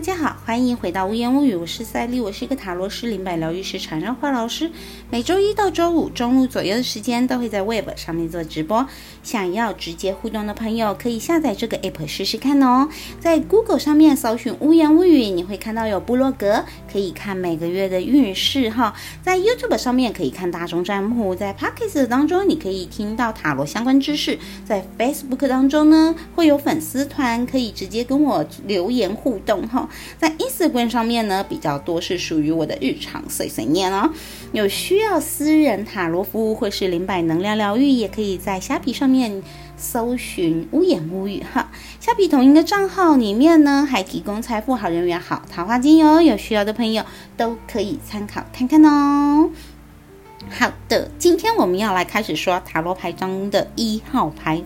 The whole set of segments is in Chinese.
大家好，欢迎回到无言无语，我是赛丽，我是一个塔罗师、灵摆疗愈师、缠绕画老师。每周一到周五中午左右的时间，都会在 Web 上面做直播。想要直接互动的朋友，可以下载这个 App 试试看哦。在 Google 上面搜寻无言无语，你会看到有部落格，可以看每个月的运势哈。在 YouTube 上面可以看大众占卜，在 Podcast 当中你可以听到塔罗相关知识。在 Facebook 当中呢，会有粉丝团，可以直接跟我留言互动哈。在 Instagram 上面呢，比较多是属于我的日常碎碎念哦。有需要私人塔罗服务或是灵摆能量疗愈，也可以在虾皮上面搜寻“无言无语”哈。虾皮同一个账号里面呢，还提供财富好人缘好桃花精油，有需要的朋友都可以参考看看哦。好的，今天我们要来开始说塔罗牌中的一号牌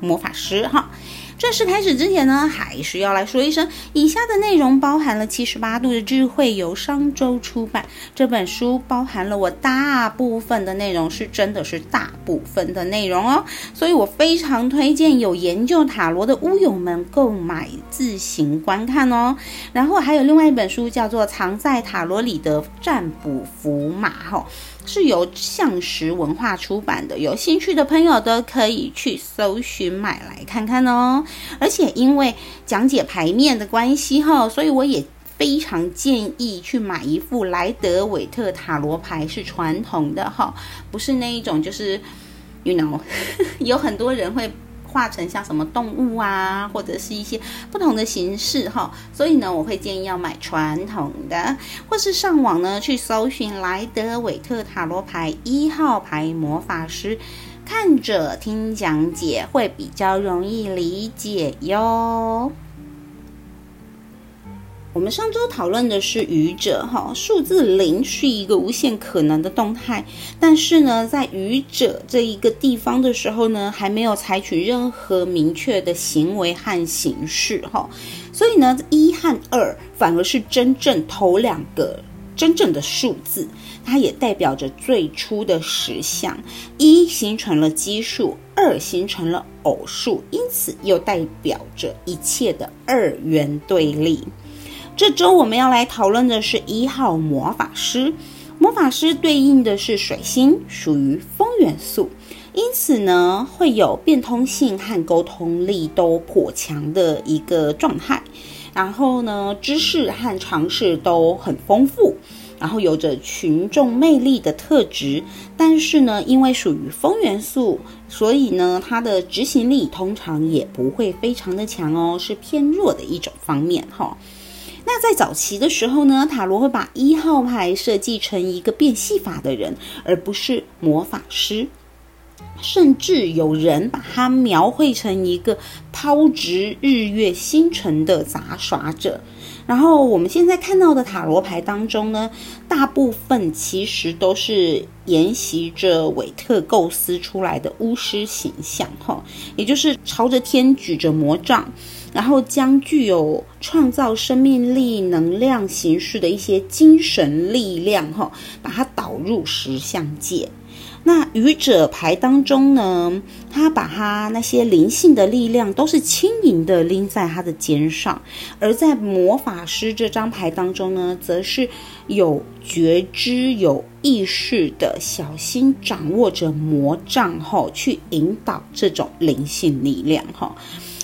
魔法师哈。正式开始之前呢，还是要来说一声，以下的内容包含了七十八度的智慧，由商周出版。这本书包含了我大部分的内容，是真的是大部分的内容哦，所以我非常推荐有研究塔罗的乌友们购买自行观看哦。然后还有另外一本书叫做《藏在塔罗里的占卜符码》哈。是由向实文化出版的，有兴趣的朋友都可以去搜寻买来看看哦。而且因为讲解牌面的关系哈，所以我也非常建议去买一副莱德韦特塔罗牌，是传统的哈，不是那一种，就是，you know，有很多人会。画成像什么动物啊，或者是一些不同的形式哈，所以呢，我会建议要买传统的，或是上网呢去搜寻莱德韦特塔罗牌一号牌魔法师，看着听讲解会比较容易理解哟。我们上周讨论的是愚者哈，数字零是一个无限可能的动态，但是呢，在愚者这一个地方的时候呢，还没有采取任何明确的行为和形式哈，所以呢，一和二反而是真正头两个真正的数字，它也代表着最初的实相，一形成了奇数，二形成了偶数，因此又代表着一切的二元对立。这周我们要来讨论的是一号魔法师。魔法师对应的是水星，属于风元素，因此呢会有变通性和沟通力都颇强的一个状态。然后呢，知识和常识都很丰富，然后有着群众魅力的特质。但是呢，因为属于风元素，所以呢，它的执行力通常也不会非常的强哦，是偏弱的一种方面哈。那在早期的时候呢，塔罗会把一号牌设计成一个变戏法的人，而不是魔法师，甚至有人把它描绘成一个抛掷日月星辰的杂耍者。然后我们现在看到的塔罗牌当中呢，大部分其实都是沿袭着韦特构思出来的巫师形象，哈，也就是朝着天举着魔杖。然后将具有创造生命力、能量形式的一些精神力量，哈，把它导入石像界。那愚者牌当中呢，他把他那些灵性的力量都是轻盈的拎在他的肩上；而在魔法师这张牌当中呢，则是有觉知、有意识的小心掌握着魔杖，后，去引导这种灵性力量，哈。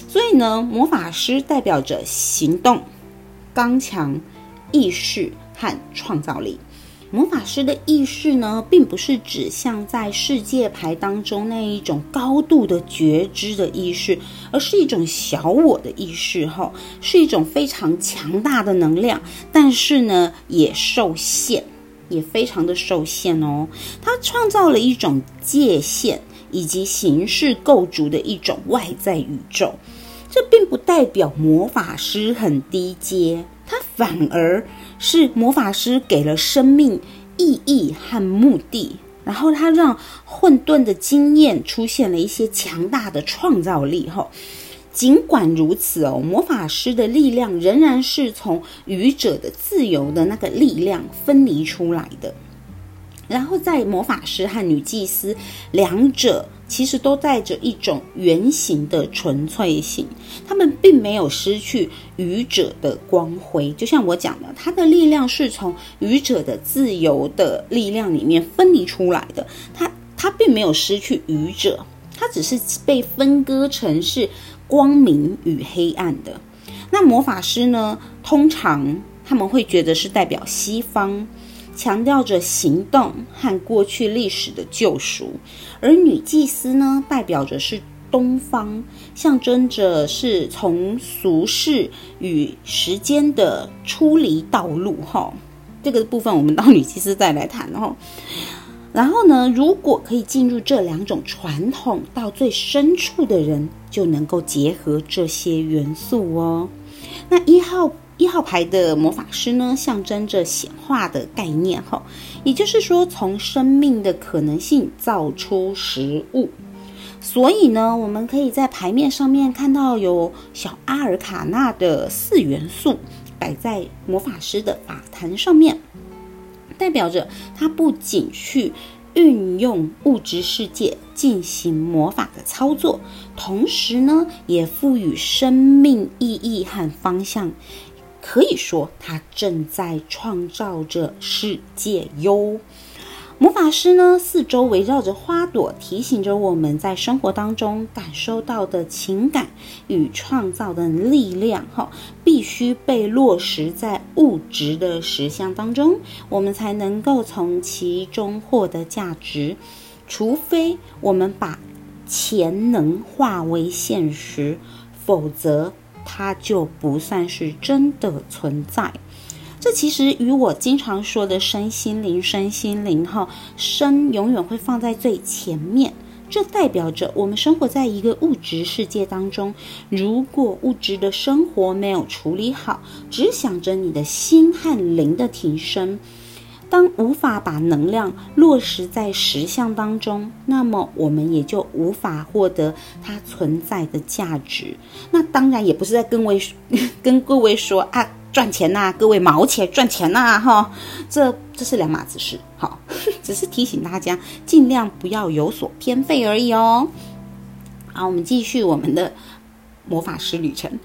所以呢，魔法师代表着行动、刚强、意识和创造力。魔法师的意识呢，并不是指像在世界牌当中那一种高度的觉知的意识，而是一种小我的意识，哈，是一种非常强大的能量，但是呢，也受限，也非常的受限哦。它创造了一种界限以及形式构筑的一种外在宇宙。这并不代表魔法师很低阶，他反而是魔法师给了生命意义和目的，然后他让混沌的经验出现了一些强大的创造力。哈，尽管如此哦，魔法师的力量仍然是从愚者的自由的那个力量分离出来的。然后在魔法师和女祭司两者其实都带着一种圆形的纯粹性，他们并没有失去愚者的光辉。就像我讲的，他的力量是从愚者的自由的力量里面分离出来的，他他并没有失去愚者，他只是被分割成是光明与黑暗的。那魔法师呢？通常他们会觉得是代表西方。强调着行动和过去历史的救赎，而女祭司呢，代表着是东方，象征着是从俗世与时间的出离道路。哈，这个部分我们到女祭司再来谈。哈，然后呢，如果可以进入这两种传统到最深处的人，就能够结合这些元素哦。那一号。一号牌的魔法师呢，象征着显化的概念，哈，也就是说，从生命的可能性造出食物。所以呢，我们可以在牌面上面看到有小阿尔卡纳的四元素摆在魔法师的法坛上面，代表着他不仅去运用物质世界进行魔法的操作，同时呢，也赋予生命意义和方向。可以说，他正在创造着世界哟。魔法师呢，四周围绕着花朵，提醒着我们在生活当中感受到的情感与创造的力量，哈，必须被落实在物质的实相当中，我们才能够从其中获得价值。除非我们把潜能化为现实，否则。它就不算是真的存在。这其实与我经常说的身心灵、身心灵哈，身永远会放在最前面。这代表着我们生活在一个物质世界当中，如果物质的生活没有处理好，只想着你的心和灵的提升。当无法把能量落实在实相当中，那么我们也就无法获得它存在的价值。那当然也不是在跟位 跟各位说啊，赚钱呐，各位毛钱赚钱呐，哈，这这是两码子事。好，只是提醒大家尽量不要有所偏废而已哦。好，我们继续我们的魔法师旅程。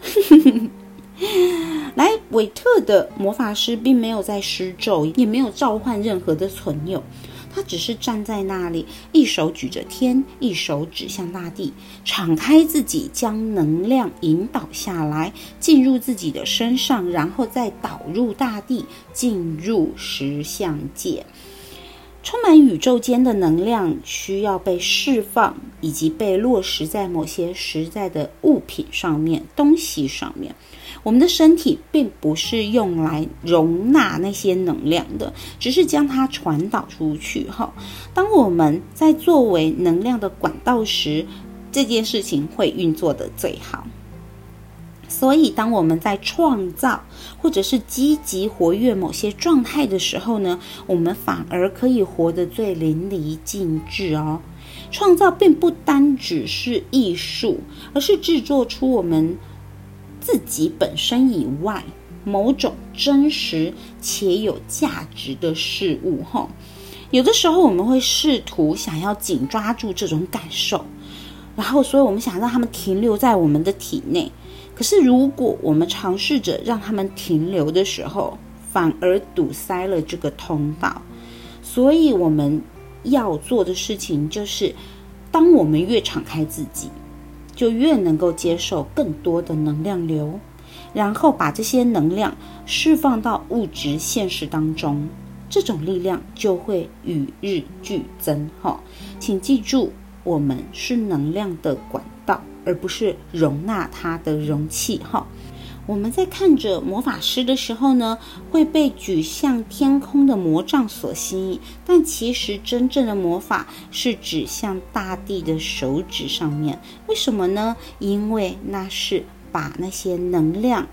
来，韦特的魔法师并没有在施咒，也没有召唤任何的存有，他只是站在那里，一手举着天，一手指向大地，敞开自己，将能量引导下来，进入自己的身上，然后再导入大地，进入实相界。充满宇宙间的能量需要被释放，以及被落实在某些实在的物品上面、东西上面。我们的身体并不是用来容纳那些能量的，只是将它传导出去。哈，当我们在作为能量的管道时，这件事情会运作的最好。所以，当我们在创造或者是积极活跃某些状态的时候呢，我们反而可以活得最淋漓尽致哦。创造并不单只是艺术，而是制作出我们自己本身以外某种真实且有价值的事物。哈，有的时候我们会试图想要紧抓住这种感受，然后，所以我们想让他们停留在我们的体内。可是，如果我们尝试着让他们停留的时候，反而堵塞了这个通道。所以，我们要做的事情就是，当我们越敞开自己，就越能够接受更多的能量流，然后把这些能量释放到物质现实当中，这种力量就会与日俱增。哈，请记住，我们是能量的管道。而不是容纳它的容器哈。我们在看着魔法师的时候呢，会被举向天空的魔杖所吸引，但其实真正的魔法是指向大地的手指上面。为什么呢？因为那是把那些能量，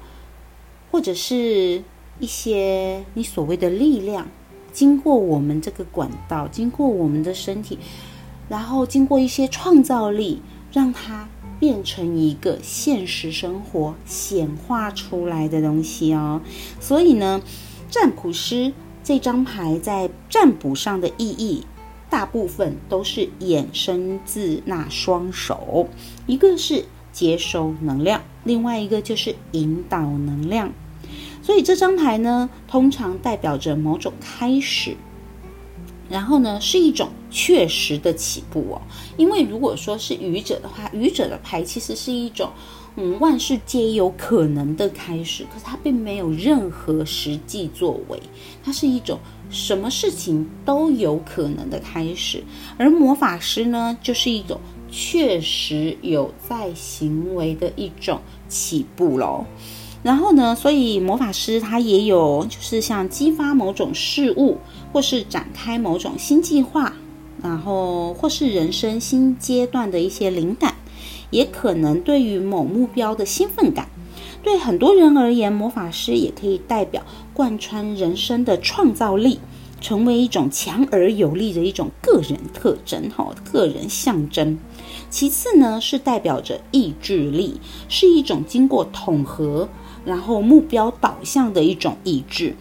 或者是一些你所谓的力量，经过我们这个管道，经过我们的身体，然后经过一些创造力，让它。变成一个现实生活显化出来的东西哦，所以呢，占卜师这张牌在占卜上的意义大部分都是衍生自那双手，一个是接收能量，另外一个就是引导能量。所以这张牌呢，通常代表着某种开始，然后呢是一种确实的起步哦。因为如果说是愚者的话，愚者的牌其实是一种。嗯，万事皆有可能的开始，可是它并没有任何实际作为，它是一种什么事情都有可能的开始。而魔法师呢，就是一种确实有在行为的一种起步喽。然后呢，所以魔法师他也有就是像激发某种事物，或是展开某种新计划，然后或是人生新阶段的一些灵感。也可能对于某目标的兴奋感，对很多人而言，魔法师也可以代表贯穿人生的创造力，成为一种强而有力的一种个人特征，哈，个人象征。其次呢，是代表着意志力，是一种经过统合，然后目标导向的一种意志。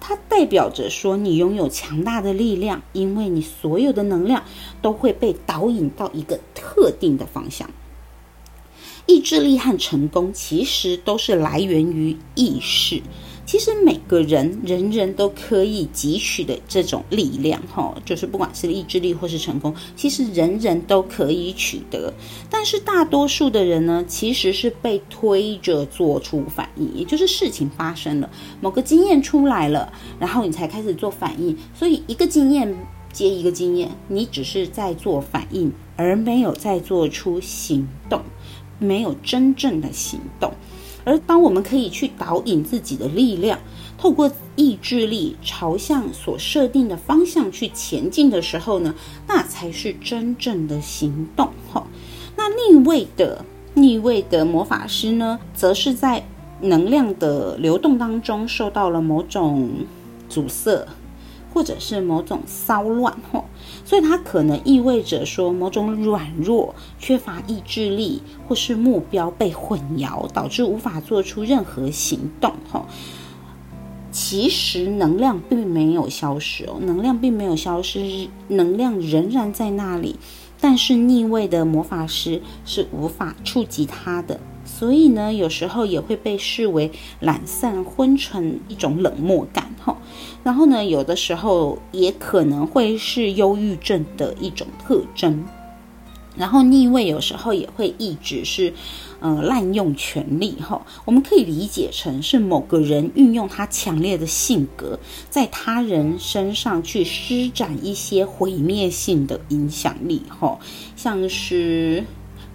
它代表着说，你拥有强大的力量，因为你所有的能量都会被导引到一个特定的方向。意志力和成功其实都是来源于意识。其实每个人人人都可以汲取的这种力量，哈，就是不管是意志力或是成功，其实人人都可以取得。但是大多数的人呢，其实是被推着做出反应，也就是事情发生了，某个经验出来了，然后你才开始做反应。所以一个经验接一个经验，你只是在做反应，而没有在做出行动。没有真正的行动，而当我们可以去导引自己的力量，透过意志力朝向所设定的方向去前进的时候呢，那才是真正的行动。哈，那逆位的逆位的魔法师呢，则是在能量的流动当中受到了某种阻塞。或者是某种骚乱吼，所以它可能意味着说某种软弱、缺乏意志力，或是目标被混淆，导致无法做出任何行动吼。其实能量并没有消失哦，能量并没有消失，能量仍然在那里，但是逆位的魔法师是无法触及它的。所以呢，有时候也会被视为懒散、昏沉一种冷漠感，哈。然后呢，有的时候也可能会是忧郁症的一种特征。然后逆位有时候也会一直是，呃，滥用权力，哈。我们可以理解成是某个人运用他强烈的性格，在他人身上去施展一些毁灭性的影响力，哈，像是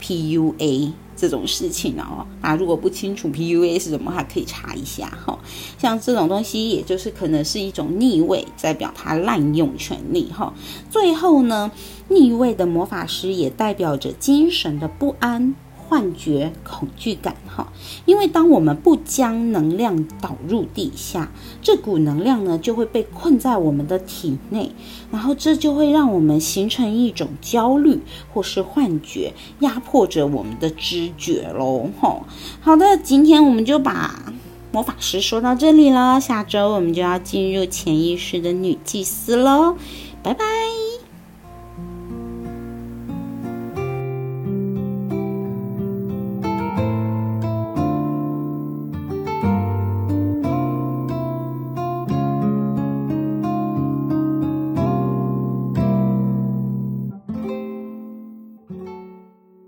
PUA。这种事情哦，啊，如果不清楚 PUA 是什么，还可以查一下哈。像这种东西，也就是可能是一种逆位，代表他滥用权力哈。最后呢，逆位的魔法师也代表着精神的不安。幻觉、恐惧感，哈，因为当我们不将能量导入地下，这股能量呢就会被困在我们的体内，然后这就会让我们形成一种焦虑或是幻觉，压迫着我们的知觉喽，哈。好的，今天我们就把魔法师说到这里了，下周我们就要进入潜意识的女祭司喽，拜拜。